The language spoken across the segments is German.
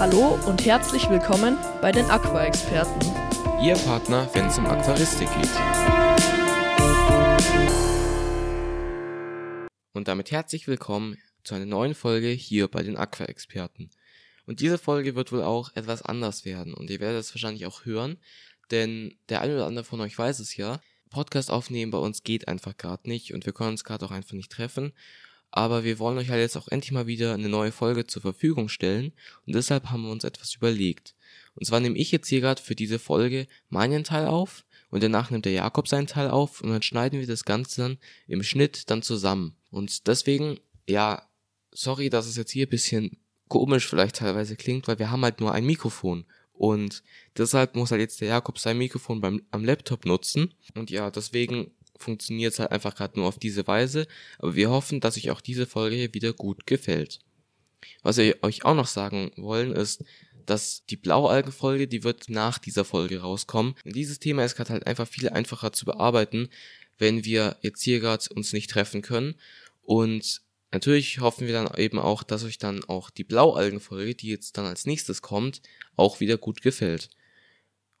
Hallo und herzlich willkommen bei den Aqua-Experten. Ihr Partner, wenn es um Aquaristik geht. Und damit herzlich willkommen zu einer neuen Folge hier bei den Aqua-Experten. Und diese Folge wird wohl auch etwas anders werden und ihr werdet es wahrscheinlich auch hören, denn der eine oder andere von euch weiß es ja, Podcast aufnehmen bei uns geht einfach gerade nicht und wir können uns gerade auch einfach nicht treffen. Aber wir wollen euch halt jetzt auch endlich mal wieder eine neue Folge zur Verfügung stellen und deshalb haben wir uns etwas überlegt. Und zwar nehme ich jetzt hier gerade für diese Folge meinen Teil auf und danach nimmt der Jakob seinen Teil auf und dann schneiden wir das Ganze dann im Schnitt dann zusammen. Und deswegen, ja, sorry, dass es jetzt hier ein bisschen komisch vielleicht teilweise klingt, weil wir haben halt nur ein Mikrofon. Und deshalb muss halt jetzt der Jakob sein Mikrofon beim, am Laptop nutzen. Und ja, deswegen funktioniert es halt einfach gerade nur auf diese Weise. Aber wir hoffen, dass euch auch diese Folge hier wieder gut gefällt. Was wir euch auch noch sagen wollen, ist, dass die Blaualgenfolge, die wird nach dieser Folge rauskommen. Dieses Thema ist gerade halt einfach viel einfacher zu bearbeiten, wenn wir jetzt hier gerade uns nicht treffen können. Und natürlich hoffen wir dann eben auch, dass euch dann auch die Blaualgenfolge, die jetzt dann als nächstes kommt, auch wieder gut gefällt.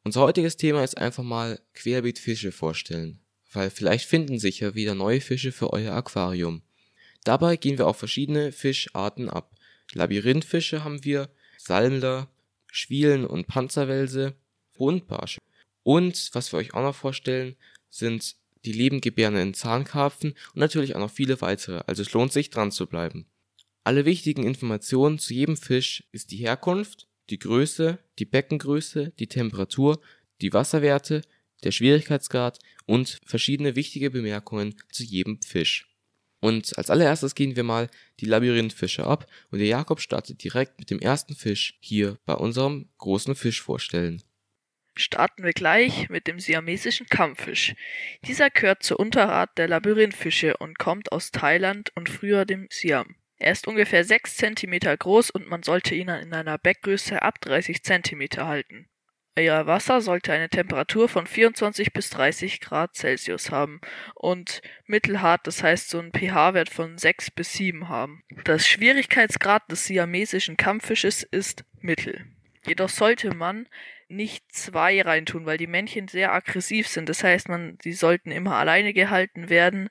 Unser heutiges Thema ist einfach mal querbeet Fische vorstellen weil vielleicht finden sich ja wieder neue Fische für euer Aquarium. Dabei gehen wir auf verschiedene Fischarten ab. Labyrinthfische haben wir, Salmler, Schwielen und Panzerwelse, Rundbarsche. Und was wir euch auch noch vorstellen, sind die lebendgebärenden Zahnkarpfen und natürlich auch noch viele weitere, also es lohnt sich dran zu bleiben. Alle wichtigen Informationen zu jedem Fisch ist die Herkunft, die Größe, die Beckengröße, die Temperatur, die Wasserwerte, der Schwierigkeitsgrad und verschiedene wichtige Bemerkungen zu jedem Fisch. Und als allererstes gehen wir mal die Labyrinthfische ab und der Jakob startet direkt mit dem ersten Fisch hier bei unserem großen Fisch vorstellen. Starten wir gleich mit dem siamesischen Kampffisch. Dieser gehört zur Unterart der Labyrinthfische und kommt aus Thailand und früher dem Siam. Er ist ungefähr 6 cm groß und man sollte ihn in einer Beckgröße ab 30 cm halten. Euer Wasser sollte eine Temperatur von 24 bis 30 Grad Celsius haben und mittelhart, das heißt so einen pH-Wert von 6 bis 7 haben. Das Schwierigkeitsgrad des siamesischen Kampffisches ist mittel. Jedoch sollte man nicht zwei reintun, weil die Männchen sehr aggressiv sind. Das heißt, man, sie sollten immer alleine gehalten werden,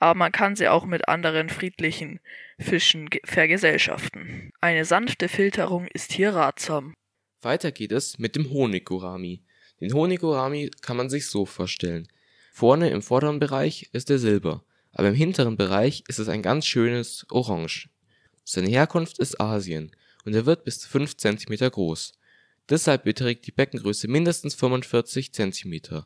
aber man kann sie auch mit anderen friedlichen Fischen vergesellschaften. Eine sanfte Filterung ist hier ratsam. Weiter geht es mit dem Honiggourami. Den Honiggourami kann man sich so vorstellen. Vorne im vorderen Bereich ist er silber, aber im hinteren Bereich ist es ein ganz schönes Orange. Seine Herkunft ist Asien und er wird bis zu 5 cm groß. Deshalb beträgt die Beckengröße mindestens 45 cm.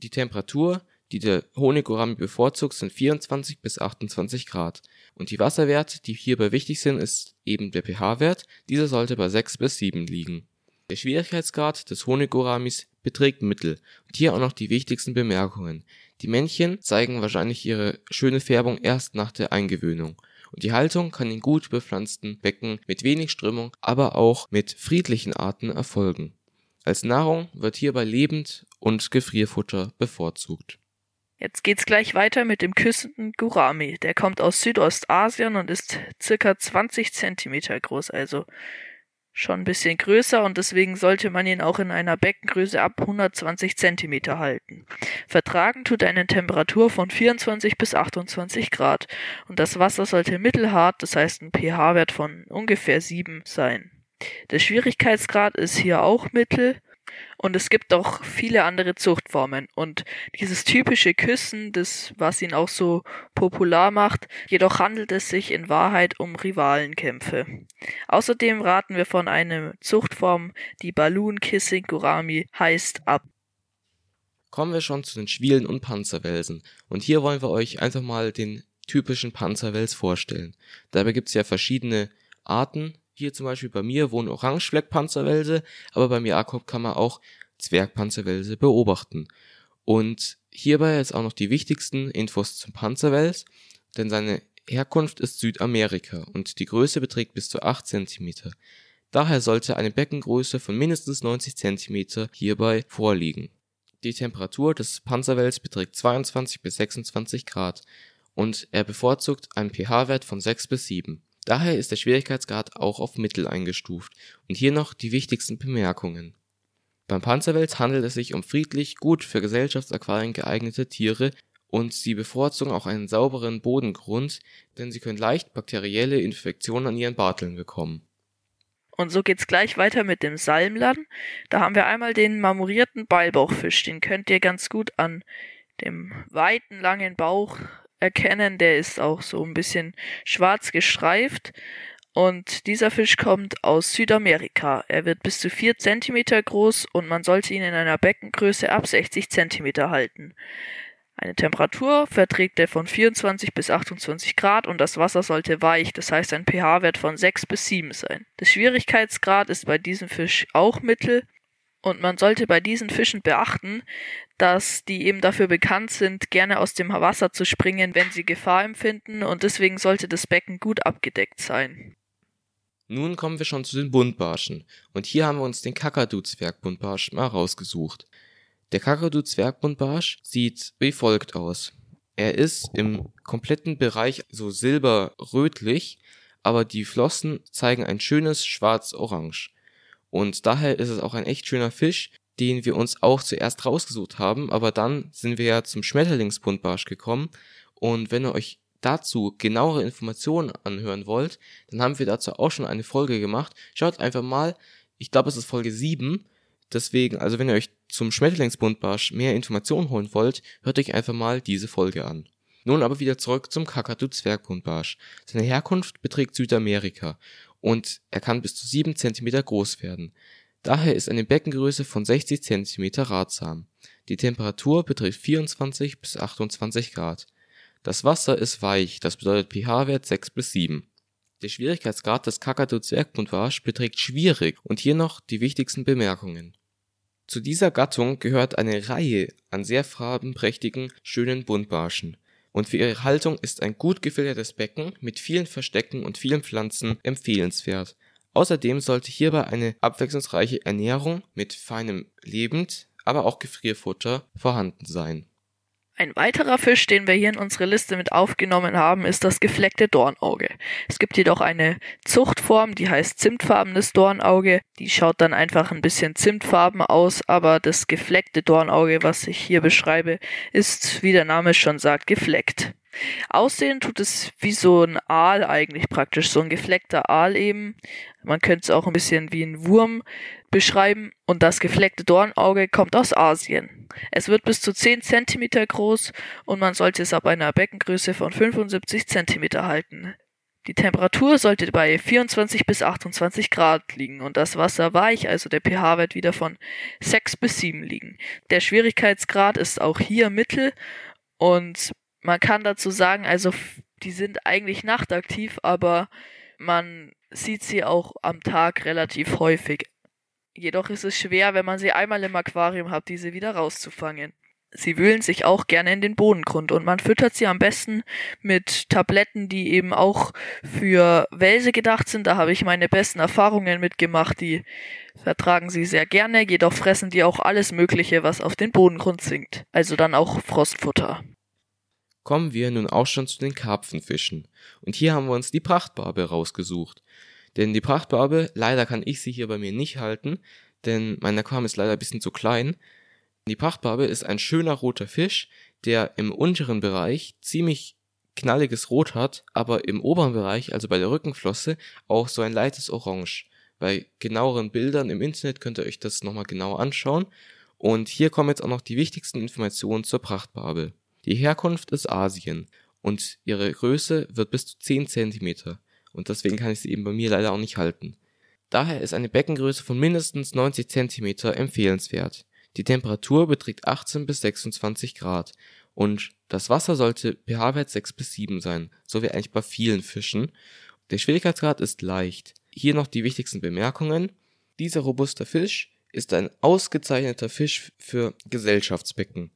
Die Temperatur, die der Honiggourami bevorzugt, sind 24 bis 28 Grad. Und die Wasserwerte, die hierbei wichtig sind, ist eben der pH-Wert. Dieser sollte bei 6 bis 7 liegen. Der Schwierigkeitsgrad des Honiggouramis beträgt Mittel und hier auch noch die wichtigsten Bemerkungen. Die Männchen zeigen wahrscheinlich ihre schöne Färbung erst nach der Eingewöhnung und die Haltung kann in gut bepflanzten Becken mit wenig Strömung, aber auch mit friedlichen Arten erfolgen. Als Nahrung wird hierbei Lebend- und Gefrierfutter bevorzugt. Jetzt geht's gleich weiter mit dem küssenden Gourami. Der kommt aus Südostasien und ist circa 20 Zentimeter groß, also schon ein bisschen größer und deswegen sollte man ihn auch in einer Beckengröße ab 120 cm halten. Vertragen tut eine Temperatur von 24 bis 28 Grad und das Wasser sollte mittelhart, das heißt ein pH-Wert von ungefähr 7 sein. Der Schwierigkeitsgrad ist hier auch mittel und es gibt auch viele andere Zuchtformen. Und dieses typische Küssen, das, was ihn auch so popular macht, jedoch handelt es sich in Wahrheit um Rivalenkämpfe. Außerdem raten wir von einer Zuchtform, die Balloon Kissing Gurami heißt, ab. Kommen wir schon zu den Schwielen und Panzerwelsen. Und hier wollen wir euch einfach mal den typischen Panzerwels vorstellen. Dabei gibt es ja verschiedene Arten, hier zum Beispiel bei mir wohnen Orangefleckpanzerwälse, aber beim Jakob kann man auch Zwergpanzerwälse beobachten. Und hierbei jetzt auch noch die wichtigsten Infos zum Panzerwels, denn seine Herkunft ist Südamerika und die Größe beträgt bis zu 8 cm. Daher sollte eine Beckengröße von mindestens 90 cm hierbei vorliegen. Die Temperatur des Panzerwels beträgt 22 bis 26 Grad und er bevorzugt einen pH-Wert von 6 bis 7. Daher ist der Schwierigkeitsgrad auch auf Mittel eingestuft. Und hier noch die wichtigsten Bemerkungen. Beim Panzerwels handelt es sich um friedlich, gut für Gesellschaftsaquarien geeignete Tiere und sie bevorzugen auch einen sauberen Bodengrund, denn sie können leicht bakterielle Infektionen an ihren Barteln bekommen. Und so geht's gleich weiter mit dem Salmlern. Da haben wir einmal den marmorierten Beilbauchfisch. Den könnt ihr ganz gut an dem weiten, langen Bauch erkennen. Der ist auch so ein bisschen schwarz gestreift. Und dieser Fisch kommt aus Südamerika. Er wird bis zu vier Zentimeter groß und man sollte ihn in einer Beckengröße ab 60 Zentimeter halten. Eine Temperatur verträgt er von 24 bis 28 Grad und das Wasser sollte weich, das heißt ein pH-Wert von 6 bis 7 sein. Der Schwierigkeitsgrad ist bei diesem Fisch auch mittel und man sollte bei diesen Fischen beachten, dass die eben dafür bekannt sind, gerne aus dem Wasser zu springen, wenn sie Gefahr empfinden und deswegen sollte das Becken gut abgedeckt sein. Nun kommen wir schon zu den Buntbarschen und hier haben wir uns den Kakadu-Zwergbuntbarsch mal rausgesucht. Der Kakadu-Zwergbuntbarsch sieht wie folgt aus. Er ist im kompletten Bereich so silberrötlich, aber die Flossen zeigen ein schönes schwarz-orange. Und daher ist es auch ein echt schöner Fisch, den wir uns auch zuerst rausgesucht haben, aber dann sind wir ja zum Schmetterlingsbuntbarsch gekommen und wenn ihr euch dazu genauere Informationen anhören wollt, dann haben wir dazu auch schon eine Folge gemacht. Schaut einfach mal, ich glaube es ist Folge 7, Deswegen, also wenn ihr euch zum Schmetterlingsbuntbarsch mehr Informationen holen wollt, hört euch einfach mal diese Folge an. Nun aber wieder zurück zum Kakadu-Zwergbuntbarsch. Seine Herkunft beträgt Südamerika und er kann bis zu 7 cm groß werden. Daher ist eine Beckengröße von 60 cm ratsam. Die Temperatur beträgt 24 bis 28 Grad. Das Wasser ist weich, das bedeutet pH-Wert 6 bis 7. Der Schwierigkeitsgrad des Kakadu-Zwergbuntbarsch beträgt schwierig und hier noch die wichtigsten Bemerkungen. Zu dieser Gattung gehört eine Reihe an sehr farbenprächtigen, schönen Buntbarschen. Und für ihre Haltung ist ein gut gefiltertes Becken mit vielen Verstecken und vielen Pflanzen empfehlenswert. Außerdem sollte hierbei eine abwechslungsreiche Ernährung mit feinem Lebend, aber auch Gefrierfutter vorhanden sein ein weiterer Fisch, den wir hier in unsere Liste mit aufgenommen haben, ist das gefleckte Dornauge. Es gibt jedoch eine Zuchtform, die heißt zimtfarbenes Dornauge. Die schaut dann einfach ein bisschen zimtfarben aus, aber das gefleckte Dornauge, was ich hier beschreibe, ist, wie der Name schon sagt, gefleckt. Aussehen tut es wie so ein Aal eigentlich praktisch, so ein gefleckter Aal eben. Man könnte es auch ein bisschen wie ein Wurm beschreiben. Und das gefleckte Dornauge kommt aus Asien. Es wird bis zu 10 cm groß und man sollte es ab einer Beckengröße von 75 cm halten. Die Temperatur sollte bei 24 bis 28 Grad liegen und das Wasser weich, also der pH-Wert wieder von 6 bis 7 liegen. Der Schwierigkeitsgrad ist auch hier mittel und man kann dazu sagen, also die sind eigentlich nachtaktiv, aber man sieht sie auch am Tag relativ häufig. Jedoch ist es schwer, wenn man sie einmal im Aquarium hat, diese wieder rauszufangen. Sie wühlen sich auch gerne in den Bodengrund und man füttert sie am besten mit Tabletten, die eben auch für Welse gedacht sind. Da habe ich meine besten Erfahrungen mitgemacht. Die vertragen sie sehr gerne, jedoch fressen die auch alles Mögliche, was auf den Bodengrund sinkt. Also dann auch Frostfutter kommen wir nun auch schon zu den Karpfenfischen. Und hier haben wir uns die Prachtbarbe rausgesucht. Denn die Prachtbarbe, leider kann ich sie hier bei mir nicht halten, denn mein Aquarium ist leider ein bisschen zu klein. Die Prachtbarbe ist ein schöner roter Fisch, der im unteren Bereich ziemlich knalliges Rot hat, aber im oberen Bereich, also bei der Rückenflosse, auch so ein leichtes Orange. Bei genaueren Bildern im Internet könnt ihr euch das nochmal genau anschauen. Und hier kommen jetzt auch noch die wichtigsten Informationen zur Prachtbarbe. Die Herkunft ist Asien und ihre Größe wird bis zu 10 cm und deswegen kann ich sie eben bei mir leider auch nicht halten. Daher ist eine Beckengröße von mindestens 90 cm empfehlenswert. Die Temperatur beträgt 18 bis 26 Grad und das Wasser sollte pH-Wert 6 bis 7 sein, so wie eigentlich bei vielen Fischen. Der Schwierigkeitsgrad ist leicht. Hier noch die wichtigsten Bemerkungen. Dieser robuste Fisch ist ein ausgezeichneter Fisch für Gesellschaftsbecken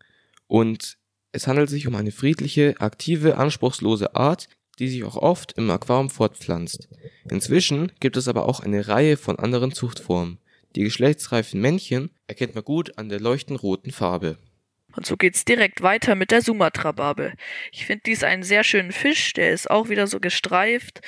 und es handelt sich um eine friedliche, aktive, anspruchslose Art, die sich auch oft im Aquarium fortpflanzt. Inzwischen gibt es aber auch eine Reihe von anderen Zuchtformen. Die geschlechtsreifen Männchen erkennt man gut an der leuchtend roten Farbe. Und so geht's direkt weiter mit der Sumatra-Barbe. Ich finde dies einen sehr schönen Fisch, der ist auch wieder so gestreift.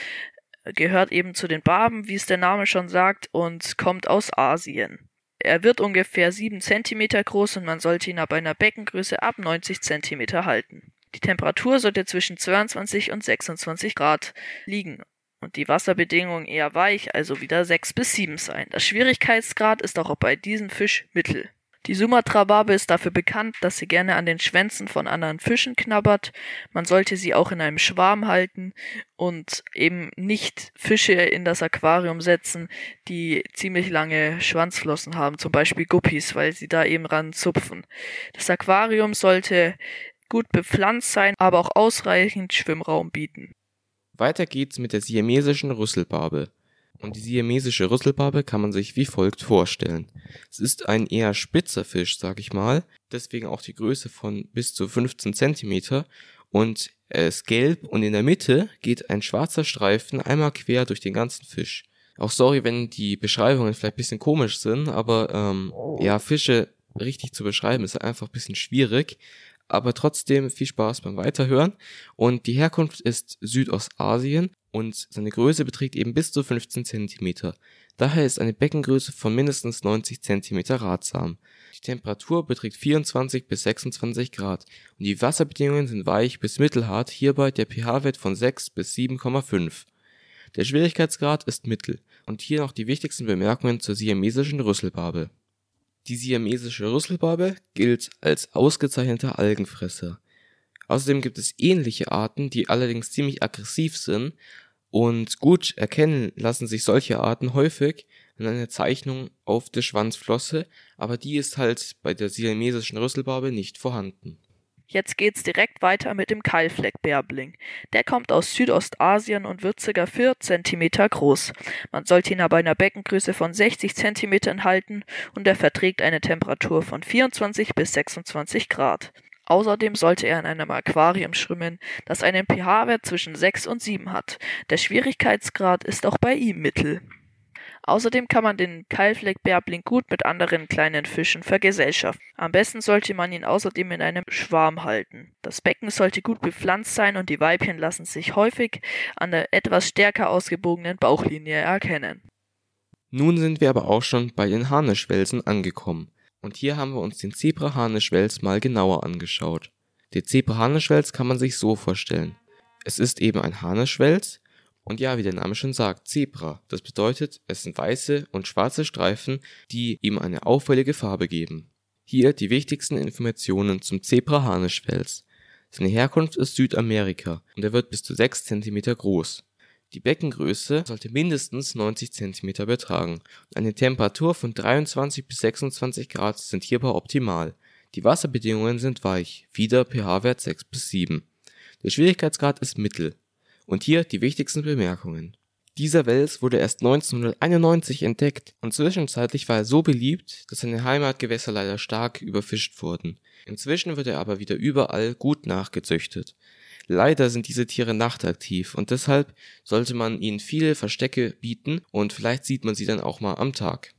gehört eben zu den Barben, wie es der Name schon sagt, und kommt aus Asien. Er wird ungefähr 7 cm groß und man sollte ihn ab einer Beckengröße ab 90 cm halten. Die Temperatur sollte zwischen 22 und 26 Grad liegen und die Wasserbedingungen eher weich, also wieder 6 bis 7 sein. Das Schwierigkeitsgrad ist auch bei diesem Fisch mittel. Die Sumatra-Barbe ist dafür bekannt, dass sie gerne an den Schwänzen von anderen Fischen knabbert. Man sollte sie auch in einem Schwarm halten und eben nicht Fische in das Aquarium setzen, die ziemlich lange Schwanzflossen haben, zum Beispiel Guppies, weil sie da eben ran zupfen. Das Aquarium sollte gut bepflanzt sein, aber auch ausreichend Schwimmraum bieten. Weiter geht's mit der siamesischen Rüsselbarbe. Und die siamesische Rüsselbarbe kann man sich wie folgt vorstellen. Es ist ein eher spitzer Fisch, sag ich mal, deswegen auch die Größe von bis zu 15 Zentimeter und er ist gelb und in der Mitte geht ein schwarzer Streifen einmal quer durch den ganzen Fisch. Auch sorry, wenn die Beschreibungen vielleicht bisschen komisch sind, aber ähm, ja, Fische richtig zu beschreiben ist einfach ein bisschen schwierig aber trotzdem viel Spaß beim Weiterhören. Und die Herkunft ist Südostasien und seine Größe beträgt eben bis zu 15 Zentimeter. Daher ist eine Beckengröße von mindestens 90 Zentimeter ratsam. Die Temperatur beträgt 24 bis 26 Grad und die Wasserbedingungen sind weich bis mittelhart, hierbei der pH-Wert von 6 bis 7,5. Der Schwierigkeitsgrad ist mittel und hier noch die wichtigsten Bemerkungen zur siamesischen Rüsselbarbe. Die siamesische Rüsselbarbe gilt als ausgezeichneter Algenfresser. Außerdem gibt es ähnliche Arten, die allerdings ziemlich aggressiv sind und gut erkennen lassen sich solche Arten häufig an einer Zeichnung auf der Schwanzflosse, aber die ist halt bei der siamesischen Rüsselbarbe nicht vorhanden. Jetzt geht's direkt weiter mit dem Keilfleckbärbling. Der kommt aus Südostasien und wird ca. 4 cm groß. Man sollte ihn aber in einer Beckengröße von 60 cm halten und er verträgt eine Temperatur von 24 bis 26 Grad. Außerdem sollte er in einem Aquarium schwimmen, das einen pH-Wert zwischen 6 und 7 hat. Der Schwierigkeitsgrad ist auch bei ihm mittel. Außerdem kann man den Keilfleckbärbling gut mit anderen kleinen Fischen vergesellschaften. Am besten sollte man ihn außerdem in einem Schwarm halten. Das Becken sollte gut bepflanzt sein und die Weibchen lassen sich häufig an der etwas stärker ausgebogenen Bauchlinie erkennen. Nun sind wir aber auch schon bei den Harnischwelsen angekommen. Und hier haben wir uns den Zebra-Harnischwels mal genauer angeschaut. Der Zebra-Harnischwels kann man sich so vorstellen. Es ist eben ein Harnischwels, und ja, wie der Name schon sagt, Zebra. Das bedeutet, es sind weiße und schwarze Streifen, die ihm eine auffällige Farbe geben. Hier die wichtigsten Informationen zum Zebra-Harnischfels. Seine Herkunft ist Südamerika und er wird bis zu 6 cm groß. Die Beckengröße sollte mindestens 90 cm betragen eine Temperatur von 23 bis 26 Grad sind hierbei optimal. Die Wasserbedingungen sind weich, wieder pH-Wert 6 bis 7. Der Schwierigkeitsgrad ist mittel. Und hier die wichtigsten Bemerkungen. Dieser Wels wurde erst 1991 entdeckt und zwischenzeitlich war er so beliebt, dass seine Heimatgewässer leider stark überfischt wurden. Inzwischen wird er aber wieder überall gut nachgezüchtet. Leider sind diese Tiere nachtaktiv und deshalb sollte man ihnen viele Verstecke bieten und vielleicht sieht man sie dann auch mal am Tag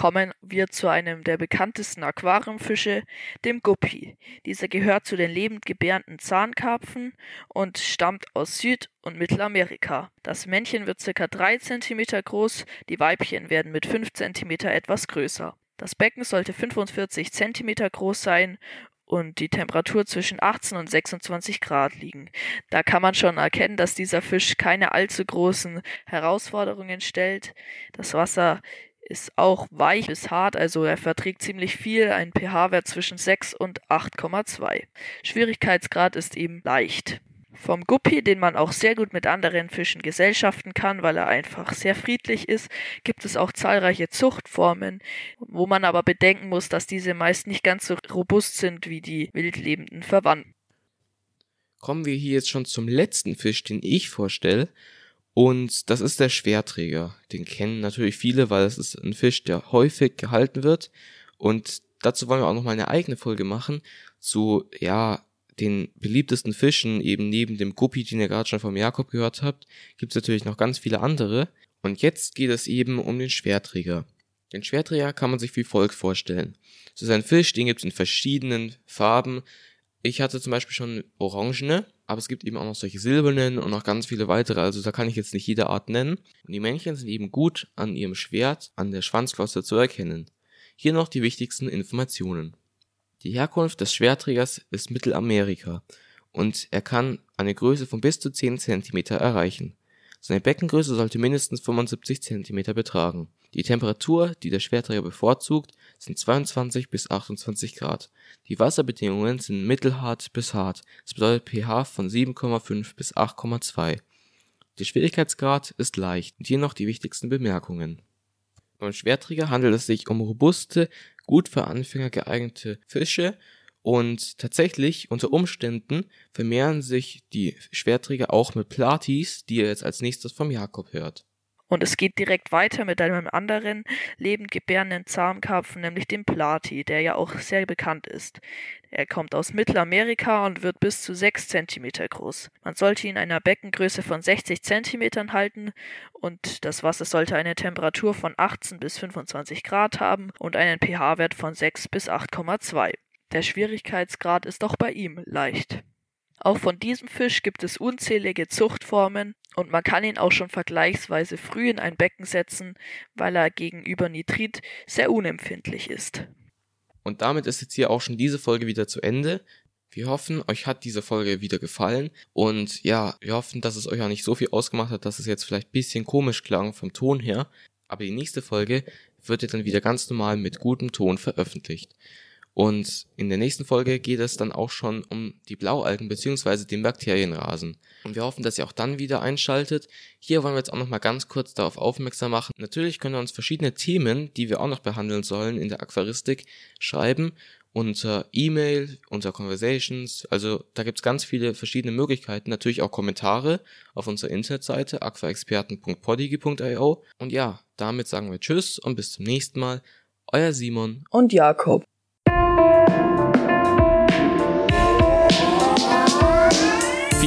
kommen wir zu einem der bekanntesten Aquariumfische, dem Guppi. Dieser gehört zu den lebend gebärenden Zahnkarpfen und stammt aus Süd- und Mittelamerika. Das Männchen wird ca. 3 cm groß, die Weibchen werden mit 5 cm etwas größer. Das Becken sollte 45 cm groß sein und die Temperatur zwischen 18 und 26 Grad liegen. Da kann man schon erkennen, dass dieser Fisch keine allzu großen Herausforderungen stellt. Das Wasser ist auch weich bis hart, also er verträgt ziemlich viel, ein pH-Wert zwischen 6 und 8,2. Schwierigkeitsgrad ist ihm leicht. Vom Guppi, den man auch sehr gut mit anderen Fischen gesellschaften kann, weil er einfach sehr friedlich ist, gibt es auch zahlreiche Zuchtformen, wo man aber bedenken muss, dass diese meist nicht ganz so robust sind wie die wildlebenden Verwandten. Kommen wir hier jetzt schon zum letzten Fisch, den ich vorstelle, und das ist der Schwerträger. Den kennen natürlich viele, weil es ist ein Fisch, der häufig gehalten wird. Und dazu wollen wir auch noch mal eine eigene Folge machen zu, ja, den beliebtesten Fischen, eben neben dem Guppi, den ihr gerade schon vom Jakob gehört habt, gibt es natürlich noch ganz viele andere. Und jetzt geht es eben um den Schwerträger. Den Schwerträger kann man sich wie folgt vorstellen. Es ist ein Fisch, den gibt es in verschiedenen Farben. Ich hatte zum Beispiel schon orangene, aber es gibt eben auch noch solche silbernen und noch ganz viele weitere, also da kann ich jetzt nicht jede Art nennen. Und die Männchen sind eben gut an ihrem Schwert, an der Schwanzflosse zu erkennen. Hier noch die wichtigsten Informationen. Die Herkunft des Schwerträgers ist Mittelamerika und er kann eine Größe von bis zu 10 cm erreichen. Seine Beckengröße sollte mindestens 75 cm betragen. Die Temperatur, die der Schwerträger bevorzugt, sind 22 bis 28 Grad. Die Wasserbedingungen sind mittelhart bis hart, das bedeutet pH von 7,5 bis 8,2. Der Schwierigkeitsgrad ist leicht und hier noch die wichtigsten Bemerkungen. Beim Schwerträger handelt es sich um robuste, gut für Anfänger geeignete Fische und tatsächlich unter Umständen vermehren sich die Schwerträger auch mit Platis, die ihr jetzt als nächstes vom Jakob hört. Und es geht direkt weiter mit einem anderen lebend gebärenden Zahnkarpfen, nämlich dem Plati, der ja auch sehr bekannt ist. Er kommt aus Mittelamerika und wird bis zu 6 cm groß. Man sollte ihn in einer Beckengröße von 60 cm halten und das Wasser sollte eine Temperatur von 18 bis 25 Grad haben und einen pH-Wert von 6 bis 8,2. Der Schwierigkeitsgrad ist auch bei ihm leicht. Auch von diesem Fisch gibt es unzählige Zuchtformen und man kann ihn auch schon vergleichsweise früh in ein Becken setzen, weil er gegenüber Nitrit sehr unempfindlich ist. Und damit ist jetzt hier auch schon diese Folge wieder zu Ende. Wir hoffen, euch hat diese Folge wieder gefallen und ja, wir hoffen, dass es euch auch nicht so viel ausgemacht hat, dass es jetzt vielleicht ein bisschen komisch klang vom Ton her. Aber die nächste Folge wird dann wieder ganz normal mit gutem Ton veröffentlicht. Und in der nächsten Folge geht es dann auch schon um die Blaualgen bzw. den Bakterienrasen. Und wir hoffen, dass ihr auch dann wieder einschaltet. Hier wollen wir jetzt auch nochmal ganz kurz darauf aufmerksam machen. Natürlich können wir uns verschiedene Themen, die wir auch noch behandeln sollen in der Aquaristik, schreiben unter E-Mail, unter Conversations. Also da gibt's ganz viele verschiedene Möglichkeiten. Natürlich auch Kommentare auf unserer Internetseite aquaexperten.podigy.io. Und ja, damit sagen wir Tschüss und bis zum nächsten Mal. Euer Simon und Jakob.